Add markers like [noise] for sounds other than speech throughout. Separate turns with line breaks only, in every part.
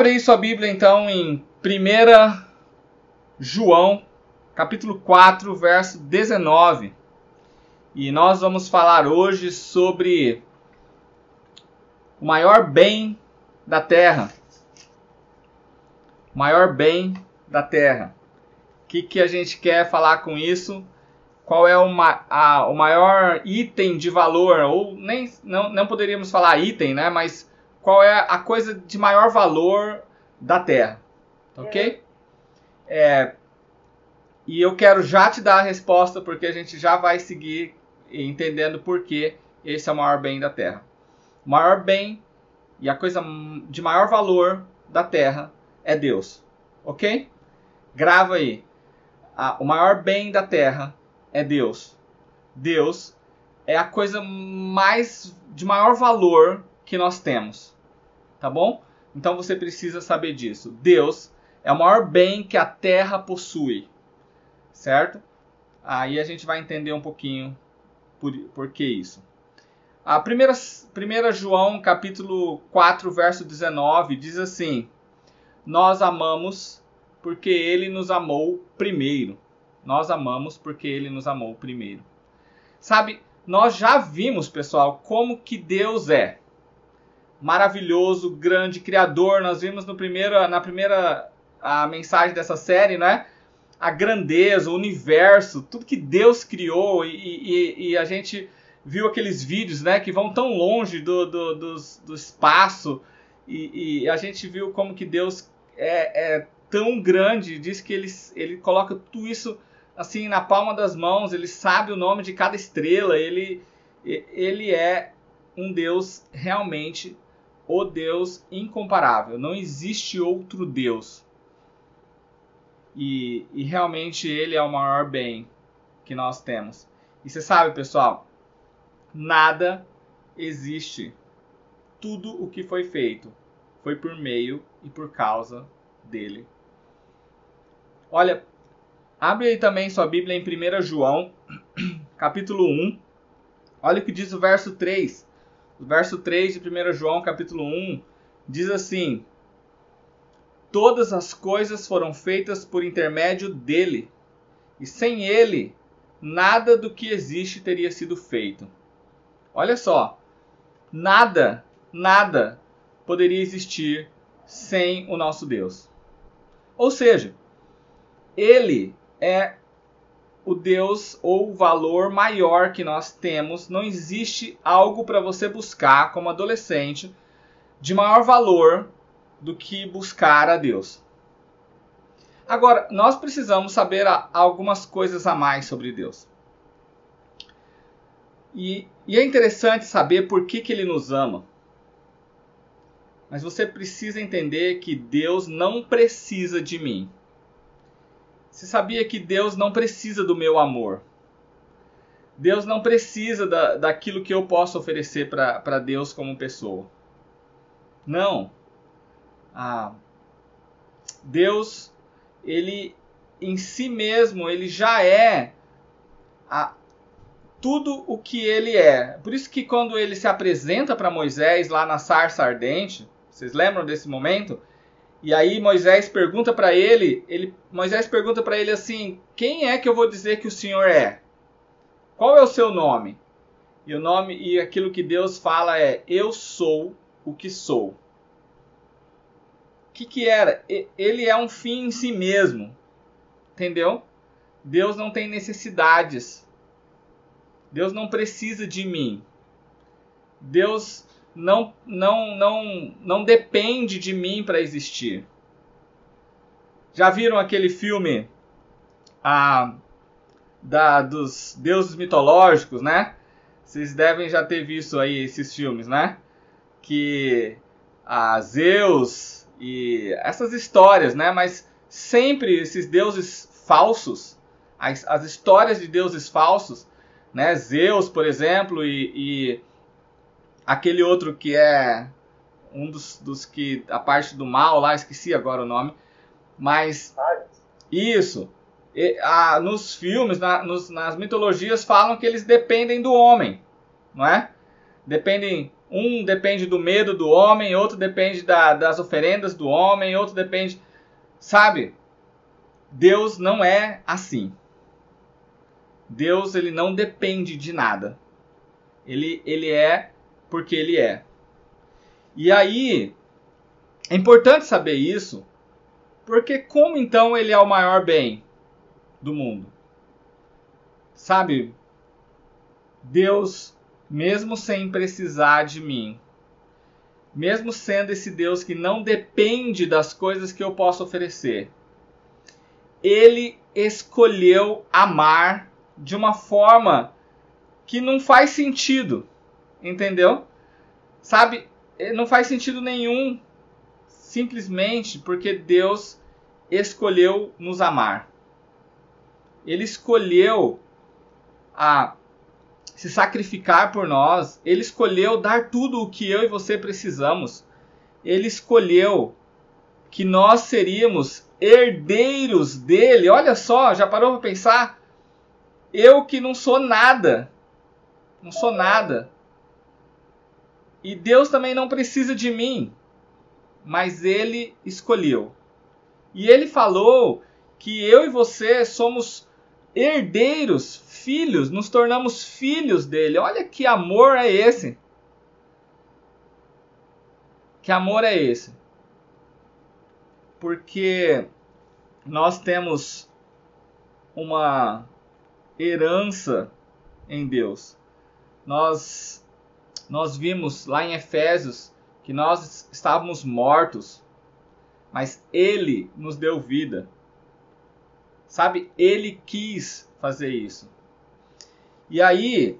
Abre aí sua Bíblia então em 1 João, capítulo 4, verso 19. E nós vamos falar hoje sobre o maior bem da terra. O maior bem da terra. O que, que a gente quer falar com isso? Qual é o, a, o maior item de valor? Ou nem não, não poderíamos falar item, né? Mas qual é a coisa de maior valor da Terra. Ok? É, e eu quero já te dar a resposta, porque a gente já vai seguir entendendo por que esse é o maior bem da Terra. O maior bem e a coisa de maior valor da Terra é Deus. Ok? Grava aí. o maior bem da Terra é Deus. Deus é a coisa mais de maior valor que nós temos. Tá bom? Então você precisa saber disso. Deus é o maior bem que a terra possui. Certo? Aí a gente vai entender um pouquinho por, por que isso. A primeira, primeira João, capítulo 4, verso 19, diz assim: Nós amamos porque ele nos amou primeiro. Nós amamos porque ele nos amou primeiro. Sabe, nós já vimos, pessoal, como que Deus é. Maravilhoso, grande, criador. Nós vimos no primeiro, na primeira a mensagem dessa série, né? A grandeza, o universo, tudo que Deus criou e, e, e a gente viu aqueles vídeos, né? Que vão tão longe do, do, do, do espaço e, e, a gente viu como que Deus é, é tão grande, diz que ele, ele coloca tudo isso assim na palma das mãos, ele sabe o nome de cada estrela, ele, ele é um Deus realmente o Deus incomparável. Não existe outro Deus. E, e realmente ele é o maior bem que nós temos. E você sabe, pessoal, nada existe. Tudo o que foi feito foi por meio e por causa dele. Olha, Abre aí também sua Bíblia em 1 João, [clears throat] capítulo 1. Olha o que diz o verso 3. Verso 3 de 1 João, capítulo 1, diz assim: Todas as coisas foram feitas por intermédio dele, e sem ele, nada do que existe teria sido feito. Olha só, nada, nada poderia existir sem o nosso Deus. Ou seja, ele é o Deus ou o valor maior que nós temos. Não existe algo para você buscar como adolescente de maior valor do que buscar a Deus. Agora, nós precisamos saber algumas coisas a mais sobre Deus. E, e é interessante saber por que, que ele nos ama. Mas você precisa entender que Deus não precisa de mim. Você sabia que Deus não precisa do meu amor? Deus não precisa da, daquilo que eu posso oferecer para Deus como pessoa. Não. Ah, Deus, ele em si mesmo, ele já é a, tudo o que ele é. Por isso que quando ele se apresenta para Moisés lá na sarça ardente, vocês lembram desse momento? E aí Moisés pergunta para ele, ele, Moisés pergunta para ele assim: "Quem é que eu vou dizer que o Senhor é? Qual é o seu nome?" E o nome e aquilo que Deus fala é: "Eu sou o que sou." O que que era? Ele é um fim em si mesmo. Entendeu? Deus não tem necessidades. Deus não precisa de mim. Deus não, não, não, não depende de mim para existir. Já viram aquele filme a, da, dos deuses mitológicos, né? Vocês devem já ter visto aí esses filmes, né? Que a Zeus e essas histórias, né? Mas sempre esses deuses falsos, as, as histórias de deuses falsos, né? Zeus, por exemplo, e, e aquele outro que é um dos, dos que a parte do mal lá, esqueci agora o nome, mas isso e, a, nos filmes, na, nos, nas mitologias falam que eles dependem do homem, não é? Dependem Um depende do medo do homem, outro depende da, das oferendas do homem, outro depende. Sabe? Deus não é assim. Deus ele não depende de nada. Ele, ele é porque ele é. E aí, é importante saber isso, porque como então ele é o maior bem do mundo? Sabe, Deus, mesmo sem precisar de mim, mesmo sendo esse Deus que não depende das coisas que eu posso oferecer, ele escolheu amar de uma forma que não faz sentido, entendeu? Sabe, não faz sentido nenhum simplesmente porque Deus escolheu nos amar. Ele escolheu a se sacrificar por nós, ele escolheu dar tudo o que eu e você precisamos. Ele escolheu que nós seríamos herdeiros dele. Olha só, já parou para pensar? Eu que não sou nada. Não sou nada. E Deus também não precisa de mim mas ele escolheu. E ele falou que eu e você somos herdeiros, filhos, nos tornamos filhos dele. Olha que amor é esse. Que amor é esse? Porque nós temos uma herança em Deus. Nós nós vimos lá em Efésios que nós estávamos mortos, mas Ele nos deu vida. Sabe, Ele quis fazer isso. E aí,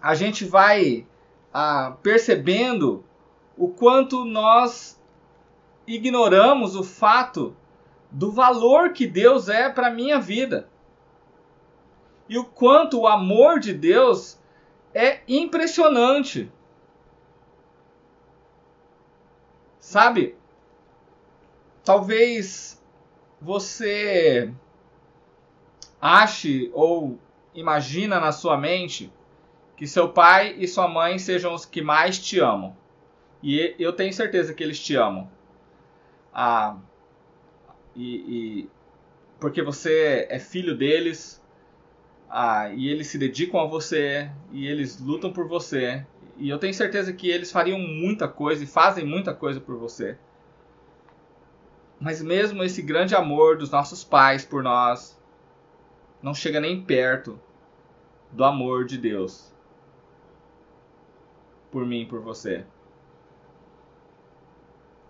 a gente vai ah, percebendo o quanto nós ignoramos o fato do valor que Deus é para a minha vida. E o quanto o amor de Deus é impressionante. Sabe? Talvez você ache ou imagina na sua mente que seu pai e sua mãe sejam os que mais te amam. E eu tenho certeza que eles te amam. Ah, e, e porque você é filho deles, ah, e eles se dedicam a você, e eles lutam por você, e eu tenho certeza que eles fariam muita coisa e fazem muita coisa por você. Mas mesmo esse grande amor dos nossos pais por nós não chega nem perto do amor de Deus por mim por você.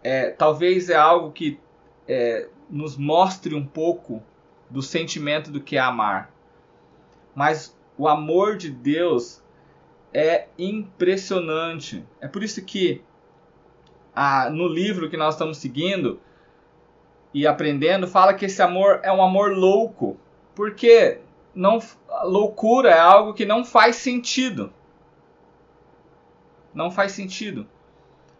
É, talvez é algo que é, nos mostre um pouco do sentimento do que é amar. Mas o amor de Deus é impressionante. É por isso que ah, no livro que nós estamos seguindo e aprendendo, fala que esse amor é um amor louco. Porque não, loucura é algo que não faz sentido. Não faz sentido.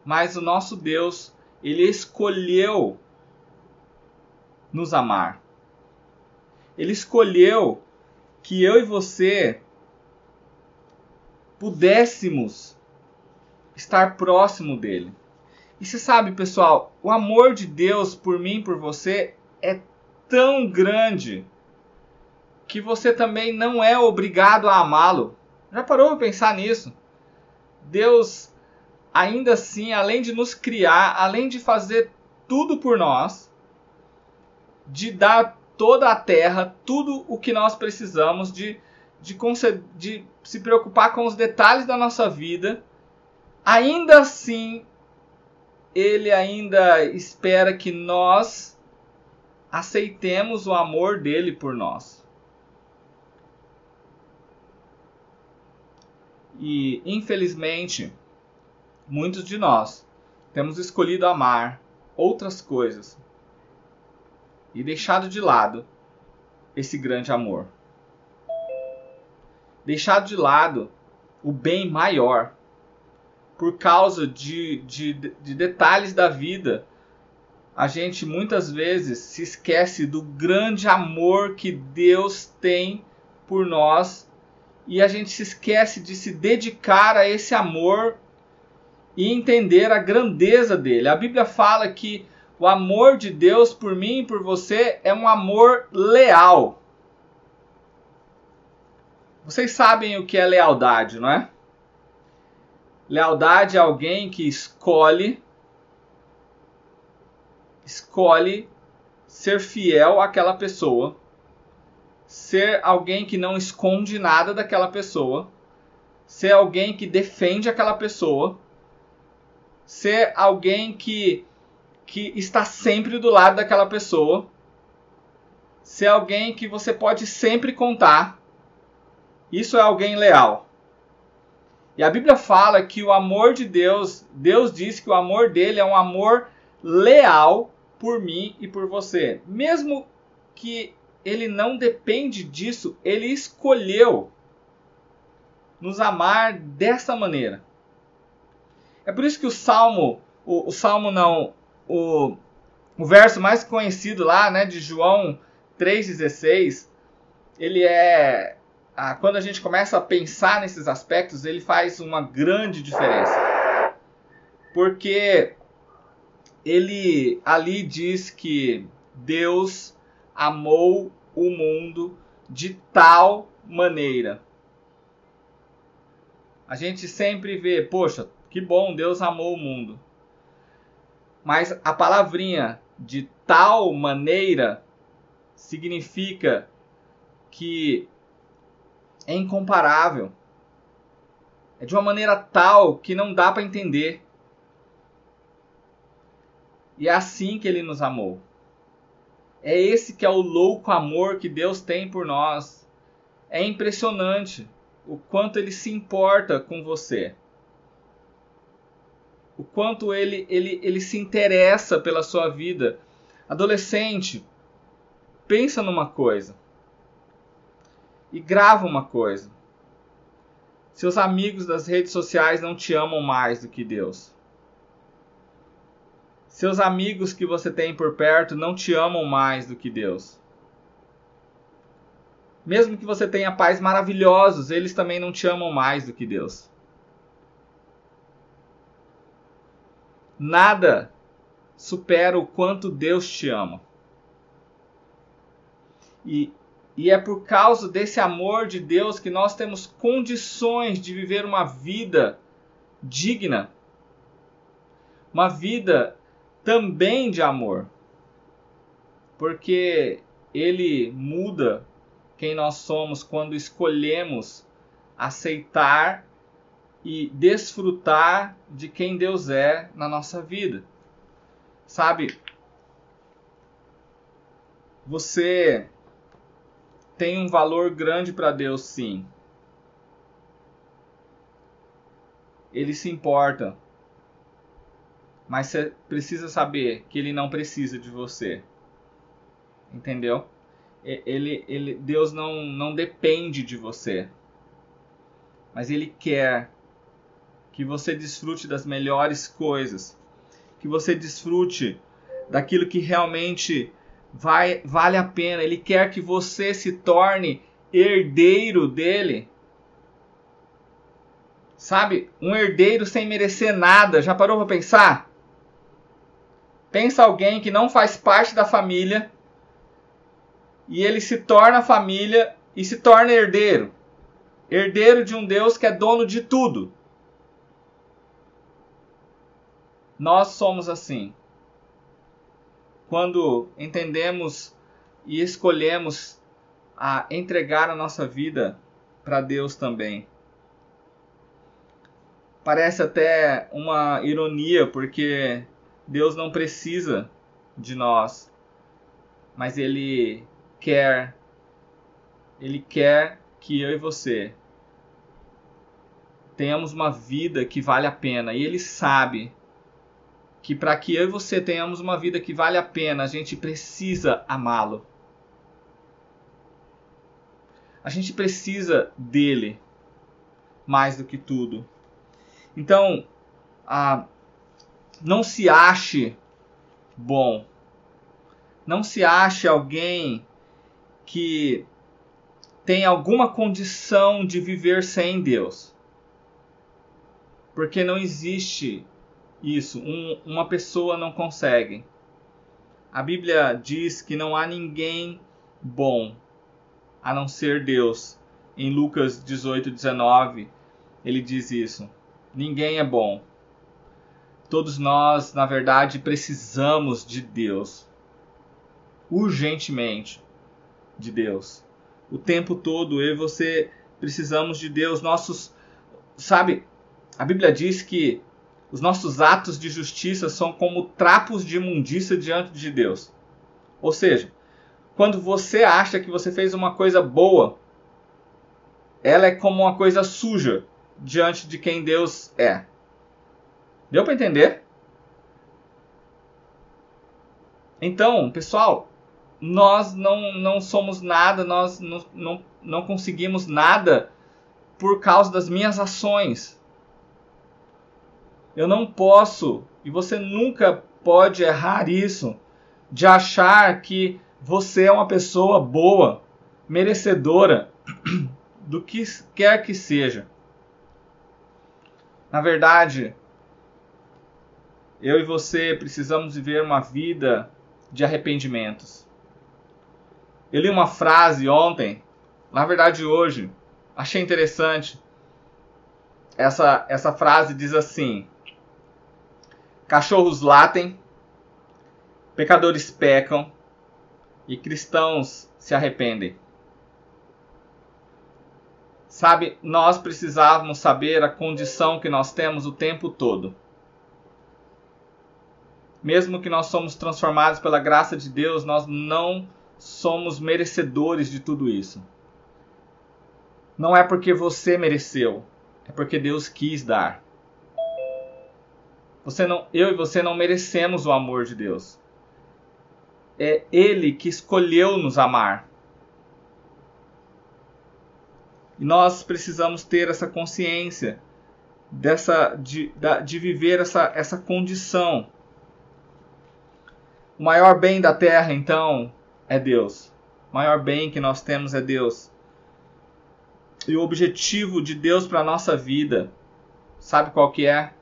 Mas o nosso Deus, ele escolheu nos amar. Ele escolheu que eu e você pudéssemos estar próximo dele. E você sabe, pessoal, o amor de Deus por mim, por você, é tão grande que você também não é obrigado a amá-lo. Já parou para pensar nisso? Deus, ainda assim, além de nos criar, além de fazer tudo por nós, de dar toda a terra, tudo o que nós precisamos, de de, de se preocupar com os detalhes da nossa vida, ainda assim, ele ainda espera que nós aceitemos o amor dele por nós. E, infelizmente, muitos de nós temos escolhido amar outras coisas e deixado de lado esse grande amor deixado de lado o bem maior por causa de, de, de detalhes da vida. A gente muitas vezes se esquece do grande amor que Deus tem por nós e a gente se esquece de se dedicar a esse amor e entender a grandeza dele. A Bíblia fala que o amor de Deus por mim e por você é um amor leal. Vocês sabem o que é lealdade, não é? Lealdade é alguém que escolhe escolhe ser fiel àquela pessoa, ser alguém que não esconde nada daquela pessoa, ser alguém que defende aquela pessoa, ser alguém que que está sempre do lado daquela pessoa, ser alguém que você pode sempre contar. Isso é alguém leal. E a Bíblia fala que o amor de Deus, Deus diz que o amor dele é um amor leal por mim e por você. Mesmo que ele não depende disso, ele escolheu nos amar dessa maneira. É por isso que o Salmo, o, o Salmo não, o, o verso mais conhecido lá, né, de João 3,16, ele é ah, quando a gente começa a pensar nesses aspectos, ele faz uma grande diferença. Porque ele ali diz que Deus amou o mundo de tal maneira. A gente sempre vê, poxa, que bom, Deus amou o mundo. Mas a palavrinha de tal maneira significa que é incomparável. É de uma maneira tal que não dá para entender. E é assim que ele nos amou. É esse que é o louco amor que Deus tem por nós. É impressionante o quanto ele se importa com você. O quanto ele, ele, ele se interessa pela sua vida. Adolescente, pensa numa coisa e grava uma coisa. Seus amigos das redes sociais não te amam mais do que Deus. Seus amigos que você tem por perto não te amam mais do que Deus. Mesmo que você tenha pais maravilhosos, eles também não te amam mais do que Deus. Nada supera o quanto Deus te ama. E e é por causa desse amor de Deus que nós temos condições de viver uma vida digna. Uma vida também de amor. Porque ele muda quem nós somos quando escolhemos aceitar e desfrutar de quem Deus é na nossa vida. Sabe? Você tem um valor grande para Deus, sim. Ele se importa. Mas você precisa saber que ele não precisa de você. Entendeu? Ele, ele, Deus não, não depende de você. Mas ele quer que você desfrute das melhores coisas. Que você desfrute daquilo que realmente vai, vale a pena. Ele quer que você se torne herdeiro dele. Sabe? Um herdeiro sem merecer nada. Já parou para pensar? Pensa alguém que não faz parte da família e ele se torna família e se torna herdeiro. Herdeiro de um Deus que é dono de tudo. Nós somos assim. Quando entendemos e escolhemos a entregar a nossa vida para Deus também. Parece até uma ironia, porque Deus não precisa de nós, mas Ele quer, Ele quer que eu e você tenhamos uma vida que vale a pena, e Ele sabe que para que eu e você tenhamos uma vida que vale a pena, a gente precisa amá-lo. A gente precisa dele mais do que tudo. Então, ah, não se ache bom. Não se ache alguém que tem alguma condição de viver sem Deus. Porque não existe isso. Um, uma pessoa não consegue. A Bíblia diz que não há ninguém bom a não ser Deus. Em Lucas 18, 19, ele diz isso. Ninguém é bom. Todos nós, na verdade, precisamos de Deus. Urgentemente de Deus. O tempo todo eu e você precisamos de Deus. Nossos, sabe, a Bíblia diz que os nossos atos de justiça são como trapos de imundícia diante de Deus. Ou seja, quando você acha que você fez uma coisa boa, ela é como uma coisa suja diante de quem Deus é. Deu para entender? Então, pessoal, nós não, não somos nada, nós não, não, não conseguimos nada por causa das minhas ações. Eu não posso, e você nunca pode errar isso, de achar que você é uma pessoa boa, merecedora [clears throat] do que quer que seja. Na verdade, eu e você precisamos viver uma vida de arrependimentos. Eu li uma frase ontem, na verdade hoje, achei interessante. Essa, essa frase diz assim: Cachorros latem, pecadores pecam e cristãos se arrependem. Sabe, nós precisávamos saber a condição que nós temos o tempo todo. Mesmo que nós somos transformados pela graça de Deus, nós não somos merecedores de tudo isso. Não é porque você mereceu, é porque Deus quis dar. Você não, eu e você não merecemos o amor de Deus. É Ele que escolheu nos amar. E nós precisamos ter essa consciência dessa de, de viver essa, essa condição. O maior bem da terra, então, é Deus. O maior bem que nós temos é Deus. E o objetivo de Deus para a nossa vida, sabe qual que é?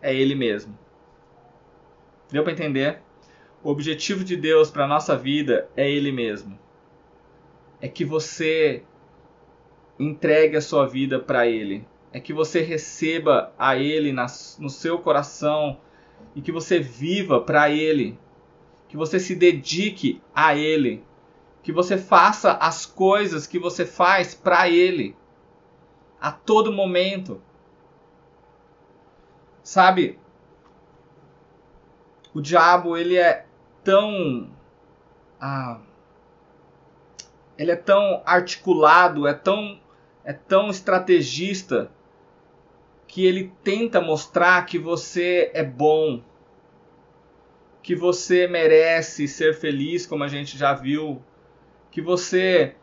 É Ele mesmo. Deu para entender? O objetivo de Deus para nossa vida é Ele mesmo. É que você entregue a sua vida para Ele. É que você receba a Ele no seu coração e que você viva para Ele. Que você se dedique a Ele. Que você faça as coisas que você faz para Ele a todo momento. Sabe? O diabo, ele é tão. Ah, ele é tão articulado, é tão, é tão estrategista que ele tenta mostrar que você é bom, que você merece ser feliz, como a gente já viu, que você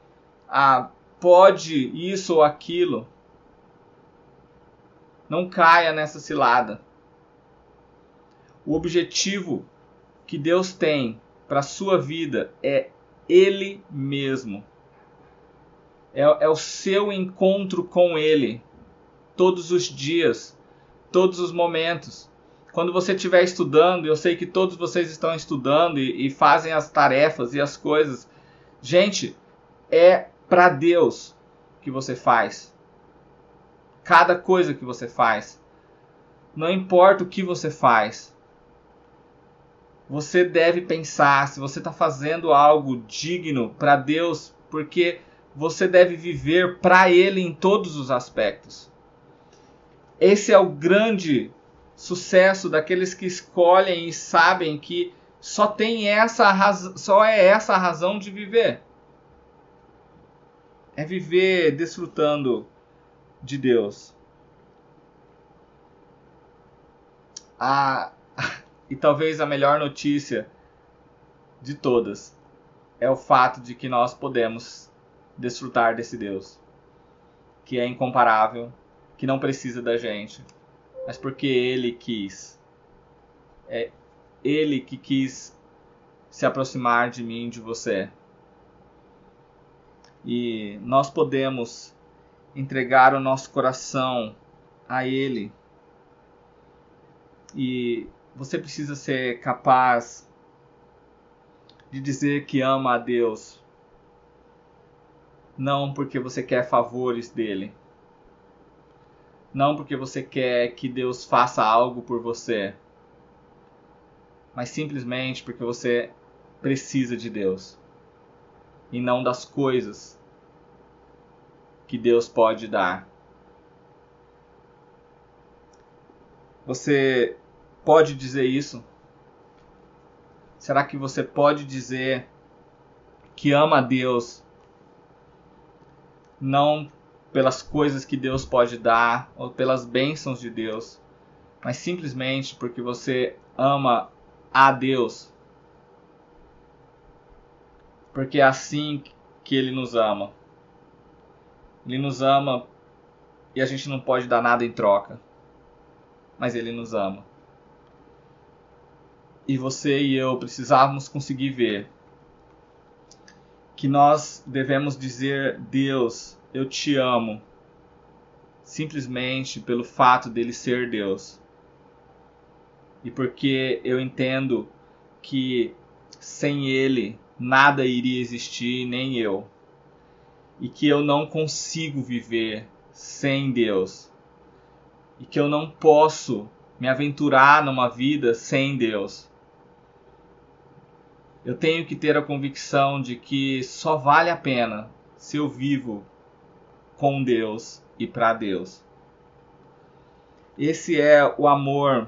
ah, pode isso ou aquilo. Não caia nessa cilada. O objetivo que Deus tem para a sua vida é Ele mesmo. É, é o seu encontro com Ele. Todos os dias, todos os momentos. Quando você estiver estudando, eu sei que todos vocês estão estudando e, e fazem as tarefas e as coisas. Gente, é para Deus que você faz cada coisa que você faz. Não importa o que você faz. Você deve pensar se você está fazendo algo digno para Deus, porque você deve viver para Ele em todos os aspectos. Esse é o grande sucesso daqueles que escolhem e sabem que só tem essa só é essa a razão de viver. É viver desfrutando de Deus. A, e talvez a melhor notícia de todas é o fato de que nós podemos desfrutar desse Deus, que é incomparável, que não precisa da gente, mas porque Ele quis. É Ele que quis se aproximar de mim, de você. E nós podemos entregar o nosso coração a Ele. E você precisa ser capaz de dizer que ama a Deus, não porque você quer favores dele, não porque você quer que Deus faça algo por você, mas simplesmente porque você precisa de Deus e não das coisas que Deus pode dar. Você pode dizer isso? Será que você pode dizer que ama a Deus não pelas coisas que Deus pode dar ou pelas bênçãos de Deus, mas simplesmente porque você ama a Deus? Porque é assim que Ele nos ama. Ele nos ama e a gente não pode dar nada em troca, mas Ele nos ama e você e eu precisávamos conseguir ver que nós devemos dizer Deus, eu te amo, simplesmente pelo fato dele ser Deus. E porque eu entendo que sem ele nada iria existir, nem eu. E que eu não consigo viver sem Deus. E que eu não posso me aventurar numa vida sem Deus eu tenho que ter a convicção de que só vale a pena se eu vivo com Deus e para Deus. Esse é o amor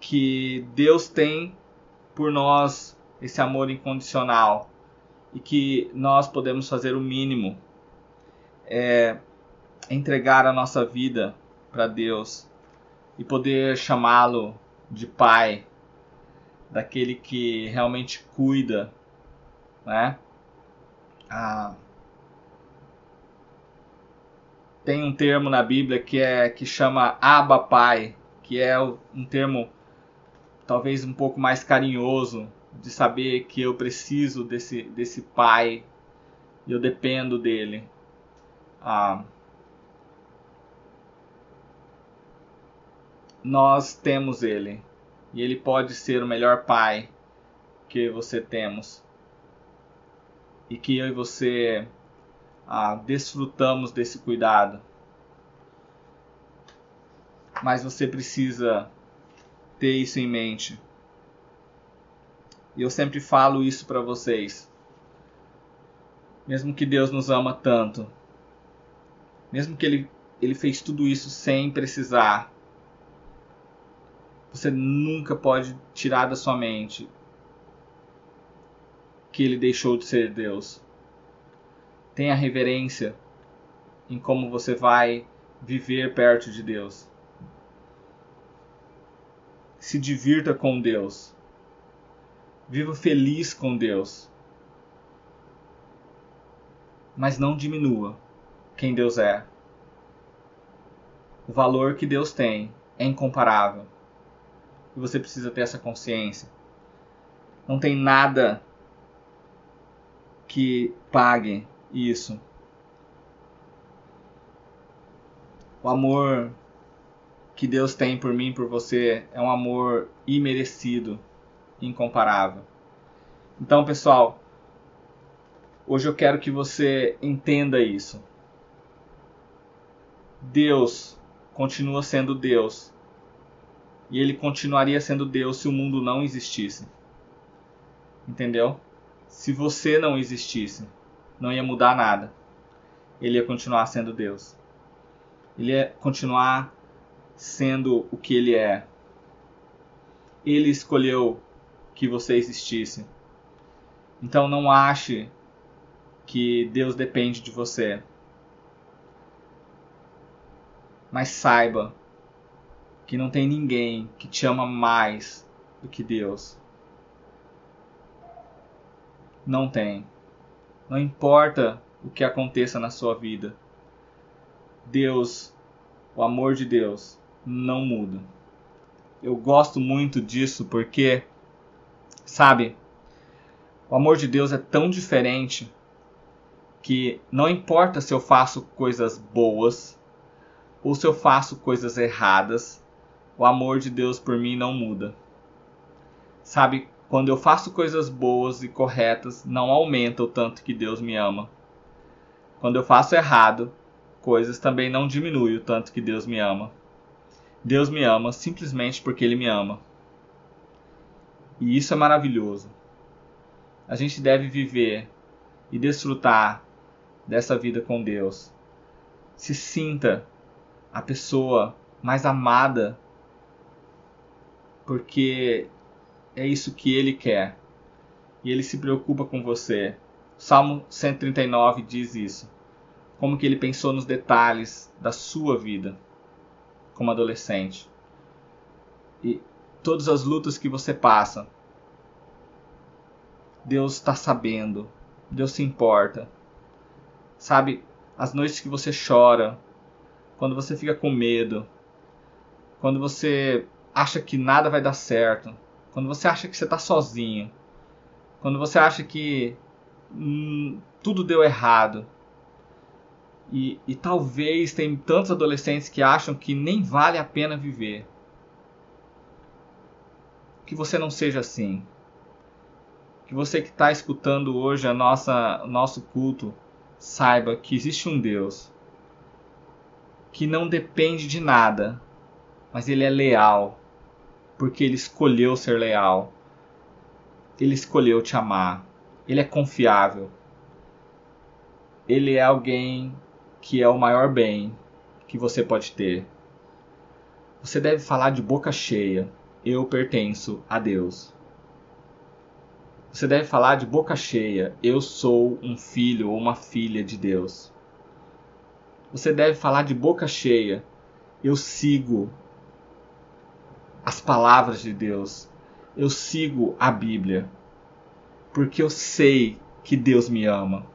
que Deus tem por nós, esse amor incondicional, e que nós podemos fazer o mínimo é entregar a nossa vida para Deus e poder chamá-lo de Pai daquele que realmente cuida, né? Ah, tem um termo na Bíblia que é que chama Abba Pai, que é um termo talvez um pouco mais carinhoso de saber que eu preciso desse desse pai e eu dependo dele. Ah, nós temos ele e ele pode ser o melhor pai que você temos e que eu e você ah, desfrutamos desse cuidado. Mas você precisa ter isso em mente. E eu sempre falo isso para vocês. Mesmo que Deus nos ama tanto, mesmo que ele, ele fez tudo isso sem precisar, você nunca pode tirar da sua mente que ele deixou de ser Deus. Tenha reverência em como você vai viver perto de Deus. Se divirta com Deus. Viva feliz com Deus. Mas não diminua quem Deus é. O valor que Deus tem é incomparável. E você precisa ter essa consciência. Não tem nada que pague isso. O amor que Deus tem por mim, por você, é um amor imerecido, incomparável. Então, pessoal, hoje eu quero que você entenda isso. Deus continua sendo Deus e ele continuaria sendo Deus se o mundo não existisse. Entendeu? Se você não existisse, não ia mudar nada. Ele ia continuar sendo Deus. Ele ia continuar sendo o que ele é. Ele escolheu que você existisse. Então não ache que Deus depende de você. Mas saiba que não tem ninguém que te ama mais do que Deus. Não tem. Não importa o que aconteça na sua vida. Deus, o amor de Deus, não muda. Eu gosto muito disso porque, sabe, o amor de Deus é tão diferente que não importa se eu faço coisas boas, ou se eu faço coisas erradas, o amor de Deus por mim não muda. Sabe, quando eu faço coisas boas e corretas, não aumenta o tanto que Deus me ama. Quando eu faço errado, coisas também não diminui o tanto que Deus me ama. Deus me ama simplesmente porque Ele me ama. E isso é maravilhoso. A gente deve viver e desfrutar dessa vida com Deus. Se sinta a pessoa mais amada, porque é isso que Ele quer. E Ele se preocupa com você. Salmo 139 diz isso como que ele pensou nos detalhes da sua vida como adolescente. E todas as lutas que você passa, Deus está sabendo, Deus se importa. Sabe, as noites que você chora, quando você fica com medo, quando você acha que nada vai dar certo, quando você acha que você está sozinho, quando você acha que hum, tudo deu errado, e, e talvez tem tantos adolescentes que acham que nem vale a pena viver. Que você não seja assim. Que você que está escutando hoje a nossa, nosso culto saiba que existe um Deus que não depende de nada, mas ele é leal, porque ele escolheu ser leal. Ele escolheu te amar. Ele é confiável. Ele é alguém que é o maior bem que você pode ter. Você deve falar de boca cheia: Eu pertenço a Deus. Você deve falar de boca cheia: Eu sou um filho ou uma filha de Deus. Você deve falar de boca cheia: Eu sigo as palavras de Deus. Eu sigo a Bíblia. Porque eu sei que Deus me ama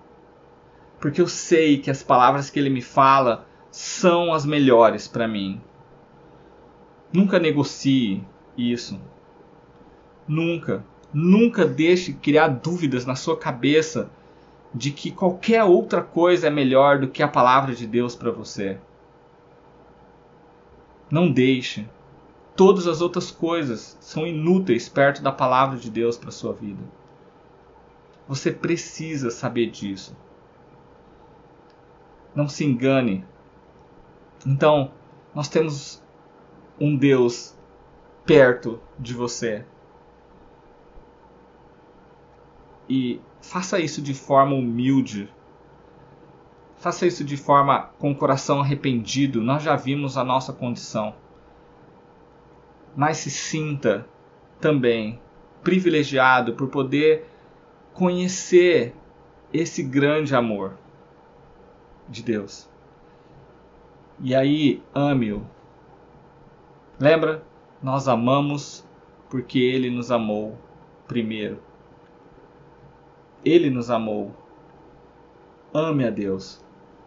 porque eu sei que as palavras que ele me fala são as melhores para mim. Nunca negocie isso. Nunca, nunca deixe criar dúvidas na sua cabeça de que qualquer outra coisa é melhor do que a palavra de Deus para você. Não deixe. Todas as outras coisas são inúteis perto da palavra de Deus para sua vida. Você precisa saber disso. Não se engane. Então, nós temos um Deus perto de você. E faça isso de forma humilde. Faça isso de forma com o coração arrependido. Nós já vimos a nossa condição. Mas se sinta também privilegiado por poder conhecer esse grande amor de Deus. E aí, ame-o. Lembra? Nós amamos porque ele nos amou primeiro. Ele nos amou. Ame a Deus.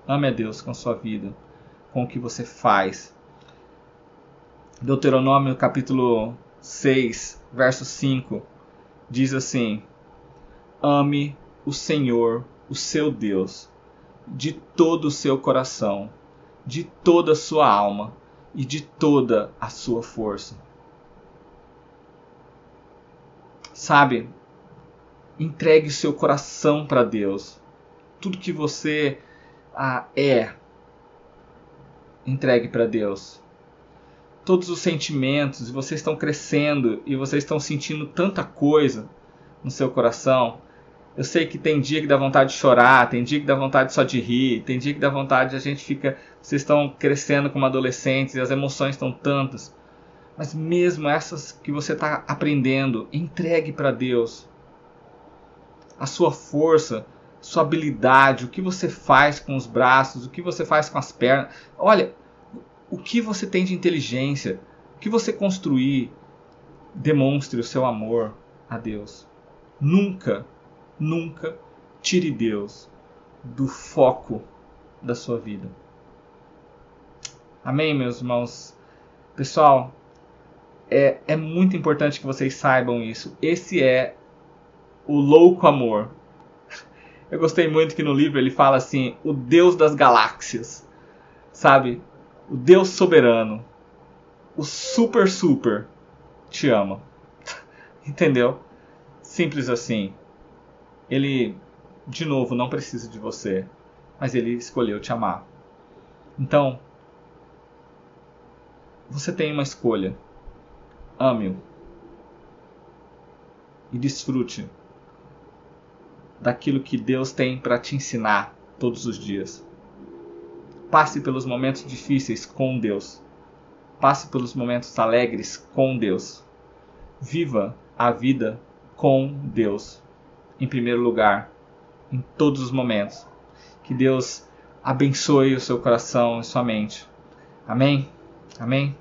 Ame a Deus com sua vida, com o que você faz. Deuteronômio capítulo 6, verso 5 diz assim: Ame o Senhor, o seu Deus, de todo o seu coração, de toda a sua alma e de toda a sua força. Sabe, entregue seu coração para Deus. Tudo que você ah, é, entregue para Deus. Todos os sentimentos, vocês estão crescendo e vocês estão sentindo tanta coisa no seu coração eu sei que tem dia que dá vontade de chorar, tem dia que dá vontade só de rir, tem dia que dá vontade, a gente fica. Vocês estão crescendo como adolescentes e as emoções estão tantas. Mas mesmo essas que você está aprendendo, entregue para Deus. A sua força, sua habilidade, o que você faz com os braços, o que você faz com as pernas. Olha, o que você tem de inteligência, o que você construir, demonstre o seu amor a Deus. Nunca Nunca tire Deus do foco da sua vida. Amém, meus irmãos? Pessoal, é, é muito importante que vocês saibam isso. Esse é o louco amor. [laughs] Eu gostei muito que no livro ele fala assim: o Deus das galáxias. Sabe? o Deus soberano, o super super te ama. [laughs] Entendeu? Simples assim. Ele, de novo, não precisa de você, mas ele escolheu te amar. Então, você tem uma escolha. Ame-o. E desfrute daquilo que Deus tem para te ensinar todos os dias. Passe pelos momentos difíceis com Deus. Passe pelos momentos alegres com Deus. Viva a vida com Deus. Em primeiro lugar, em todos os momentos. Que Deus abençoe o seu coração e sua mente. Amém? Amém?